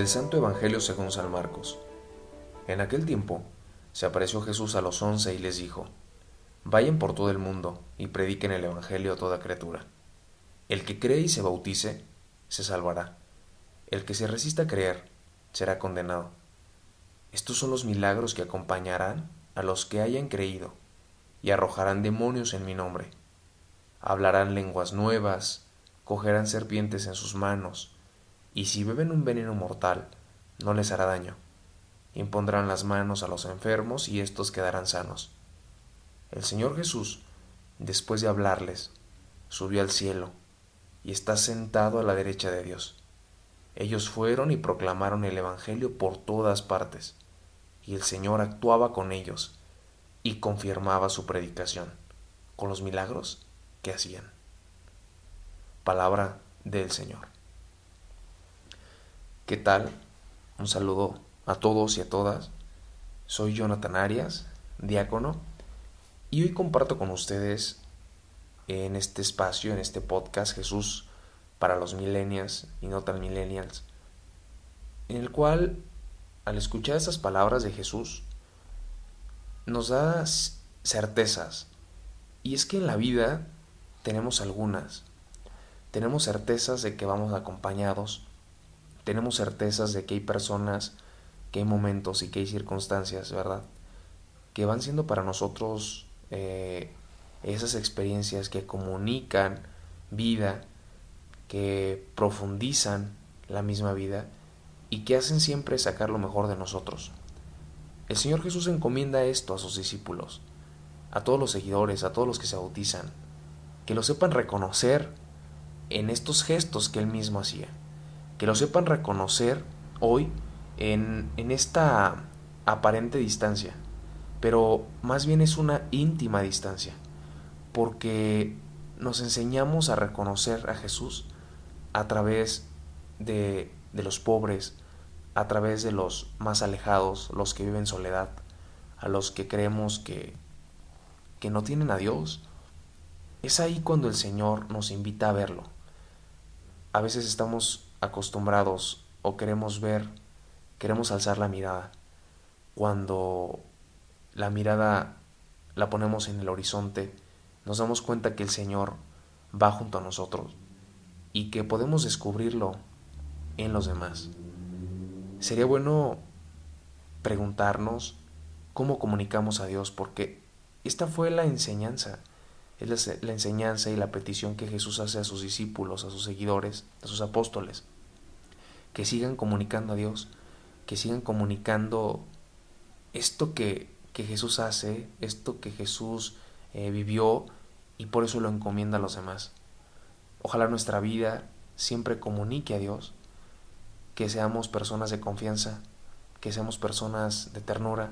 Del Santo Evangelio según San Marcos. En aquel tiempo se apareció Jesús a los once y les dijo, Vayan por todo el mundo y prediquen el Evangelio a toda criatura. El que cree y se bautice, se salvará. El que se resista a creer, será condenado. Estos son los milagros que acompañarán a los que hayan creído, y arrojarán demonios en mi nombre. Hablarán lenguas nuevas, cogerán serpientes en sus manos, y si beben un veneno mortal, no les hará daño. Impondrán las manos a los enfermos y éstos quedarán sanos. El Señor Jesús, después de hablarles, subió al cielo y está sentado a la derecha de Dios. Ellos fueron y proclamaron el Evangelio por todas partes, y el Señor actuaba con ellos y confirmaba su predicación con los milagros que hacían. Palabra del Señor. ¿Qué tal? Un saludo a todos y a todas. Soy Jonathan Arias, diácono, y hoy comparto con ustedes en este espacio, en este podcast Jesús para los millennials y no tan millennials, en el cual al escuchar esas palabras de Jesús nos da certezas. Y es que en la vida tenemos algunas. Tenemos certezas de que vamos acompañados, tenemos certezas de que hay personas, que hay momentos y que hay circunstancias, ¿verdad? Que van siendo para nosotros eh, esas experiencias que comunican vida, que profundizan la misma vida y que hacen siempre sacar lo mejor de nosotros. El Señor Jesús encomienda esto a sus discípulos, a todos los seguidores, a todos los que se bautizan, que lo sepan reconocer en estos gestos que Él mismo hacía que lo sepan reconocer hoy en, en esta aparente distancia, pero más bien es una íntima distancia, porque nos enseñamos a reconocer a Jesús a través de, de los pobres, a través de los más alejados, los que viven soledad, a los que creemos que, que no tienen a Dios. Es ahí cuando el Señor nos invita a verlo. A veces estamos acostumbrados o queremos ver, queremos alzar la mirada. Cuando la mirada la ponemos en el horizonte, nos damos cuenta que el Señor va junto a nosotros y que podemos descubrirlo en los demás. Sería bueno preguntarnos cómo comunicamos a Dios, porque esta fue la enseñanza es la enseñanza y la petición que Jesús hace a sus discípulos, a sus seguidores, a sus apóstoles. Que sigan comunicando a Dios, que sigan comunicando esto que, que Jesús hace, esto que Jesús eh, vivió y por eso lo encomienda a los demás. Ojalá nuestra vida siempre comunique a Dios, que seamos personas de confianza, que seamos personas de ternura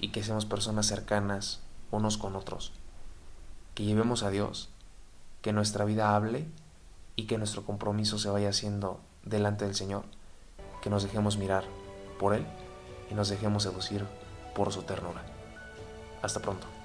y que seamos personas cercanas unos con otros que llevemos a Dios, que nuestra vida hable y que nuestro compromiso se vaya haciendo delante del Señor, que nos dejemos mirar por Él y nos dejemos seducir por su ternura. Hasta pronto.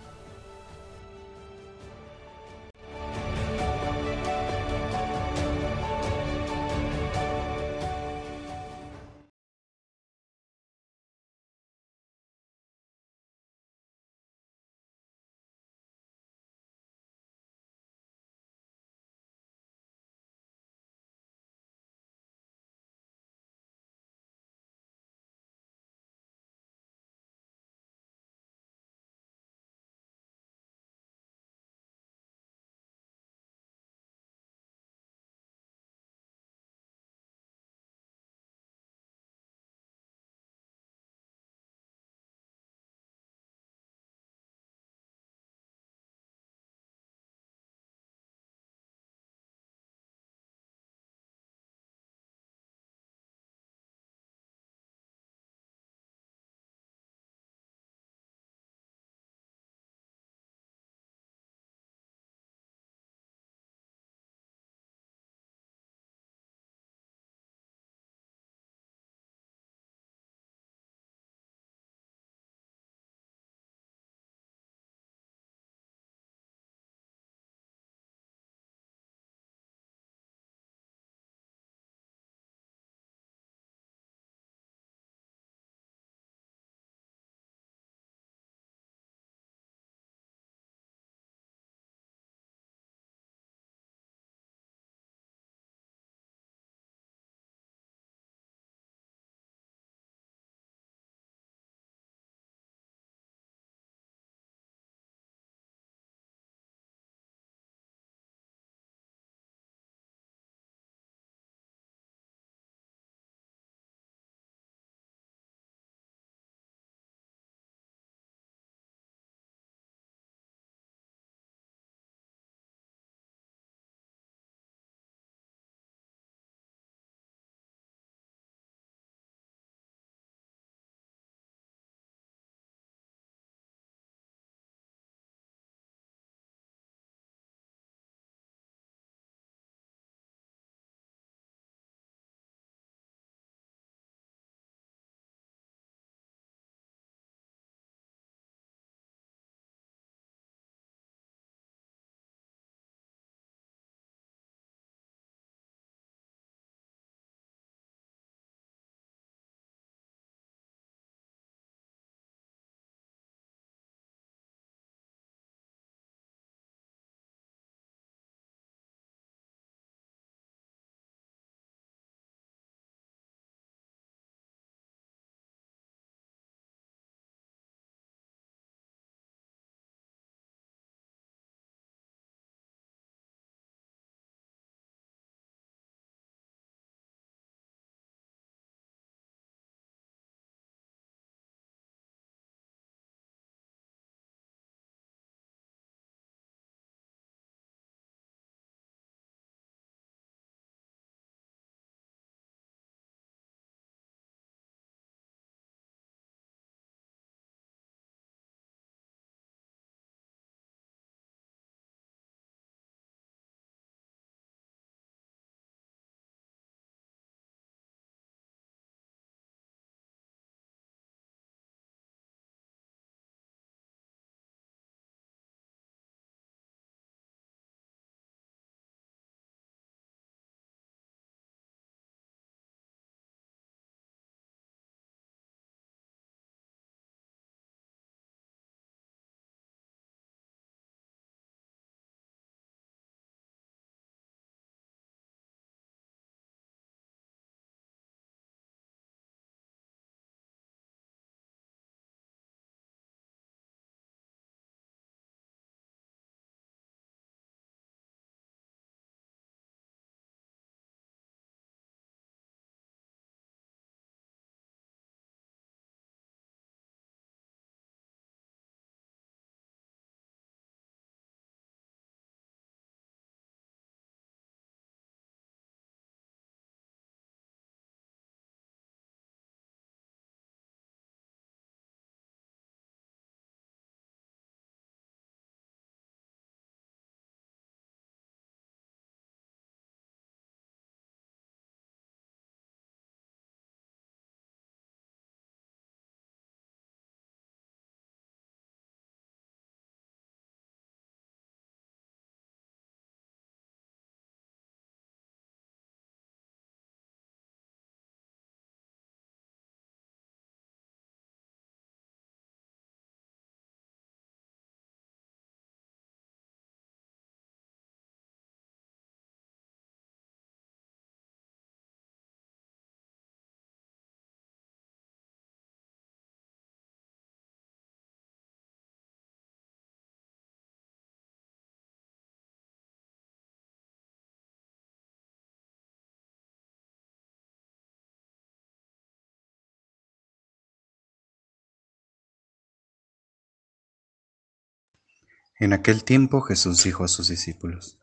En aquel tiempo Jesús dijo a sus discípulos,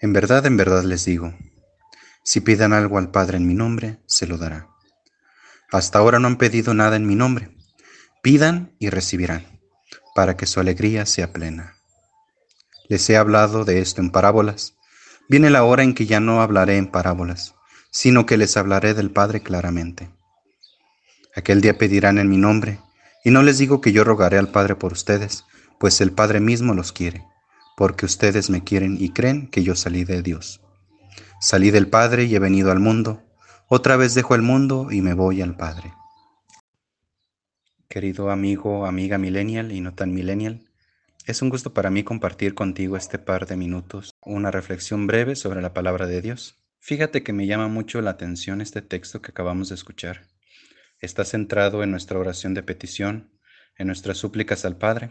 En verdad, en verdad les digo, si pidan algo al Padre en mi nombre, se lo dará. Hasta ahora no han pedido nada en mi nombre. Pidan y recibirán, para que su alegría sea plena. Les he hablado de esto en parábolas. Viene la hora en que ya no hablaré en parábolas, sino que les hablaré del Padre claramente. Aquel día pedirán en mi nombre, y no les digo que yo rogaré al Padre por ustedes, pues el Padre mismo los quiere, porque ustedes me quieren y creen que yo salí de Dios. Salí del Padre y he venido al mundo, otra vez dejo el mundo y me voy al Padre. Querido amigo, amiga millennial y no tan millennial, es un gusto para mí compartir contigo este par de minutos, una reflexión breve sobre la palabra de Dios. Fíjate que me llama mucho la atención este texto que acabamos de escuchar. Está centrado en nuestra oración de petición, en nuestras súplicas al Padre,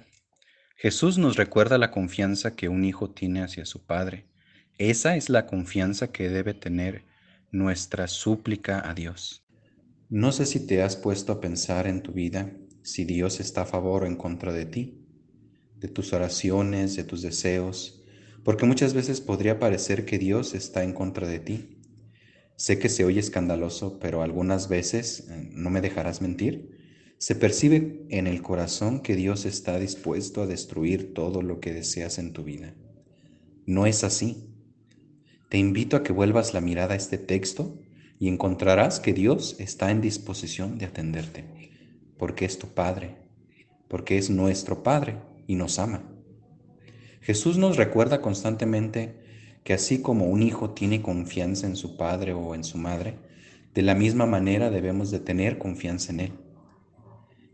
Jesús nos recuerda la confianza que un hijo tiene hacia su Padre. Esa es la confianza que debe tener nuestra súplica a Dios. No sé si te has puesto a pensar en tu vida si Dios está a favor o en contra de ti, de tus oraciones, de tus deseos, porque muchas veces podría parecer que Dios está en contra de ti. Sé que se oye escandaloso, pero algunas veces, eh, no me dejarás mentir, se percibe en el corazón que Dios está dispuesto a destruir todo lo que deseas en tu vida. No es así. Te invito a que vuelvas la mirada a este texto y encontrarás que Dios está en disposición de atenderte, porque es tu Padre, porque es nuestro Padre y nos ama. Jesús nos recuerda constantemente que así como un hijo tiene confianza en su padre o en su madre, de la misma manera debemos de tener confianza en Él.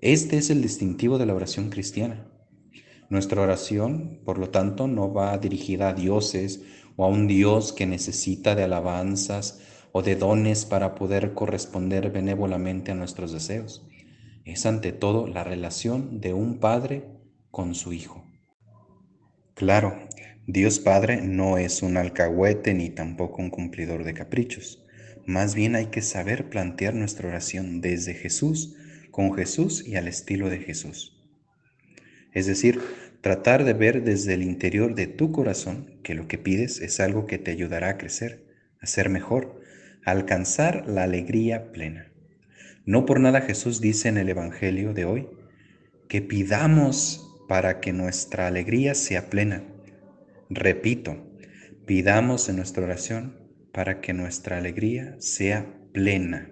Este es el distintivo de la oración cristiana. Nuestra oración, por lo tanto, no va dirigida a dioses o a un Dios que necesita de alabanzas o de dones para poder corresponder benévolamente a nuestros deseos. Es ante todo la relación de un padre con su hijo. Claro, Dios Padre no es un alcahuete ni tampoco un cumplidor de caprichos. Más bien hay que saber plantear nuestra oración desde Jesús con Jesús y al estilo de Jesús. Es decir, tratar de ver desde el interior de tu corazón que lo que pides es algo que te ayudará a crecer, a ser mejor, a alcanzar la alegría plena. No por nada Jesús dice en el Evangelio de hoy que pidamos para que nuestra alegría sea plena. Repito, pidamos en nuestra oración para que nuestra alegría sea plena.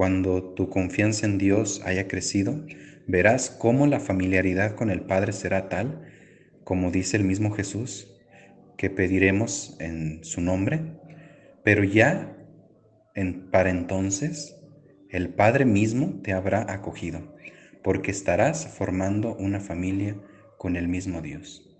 Cuando tu confianza en Dios haya crecido, verás cómo la familiaridad con el Padre será tal, como dice el mismo Jesús, que pediremos en su nombre, pero ya para entonces el Padre mismo te habrá acogido, porque estarás formando una familia con el mismo Dios.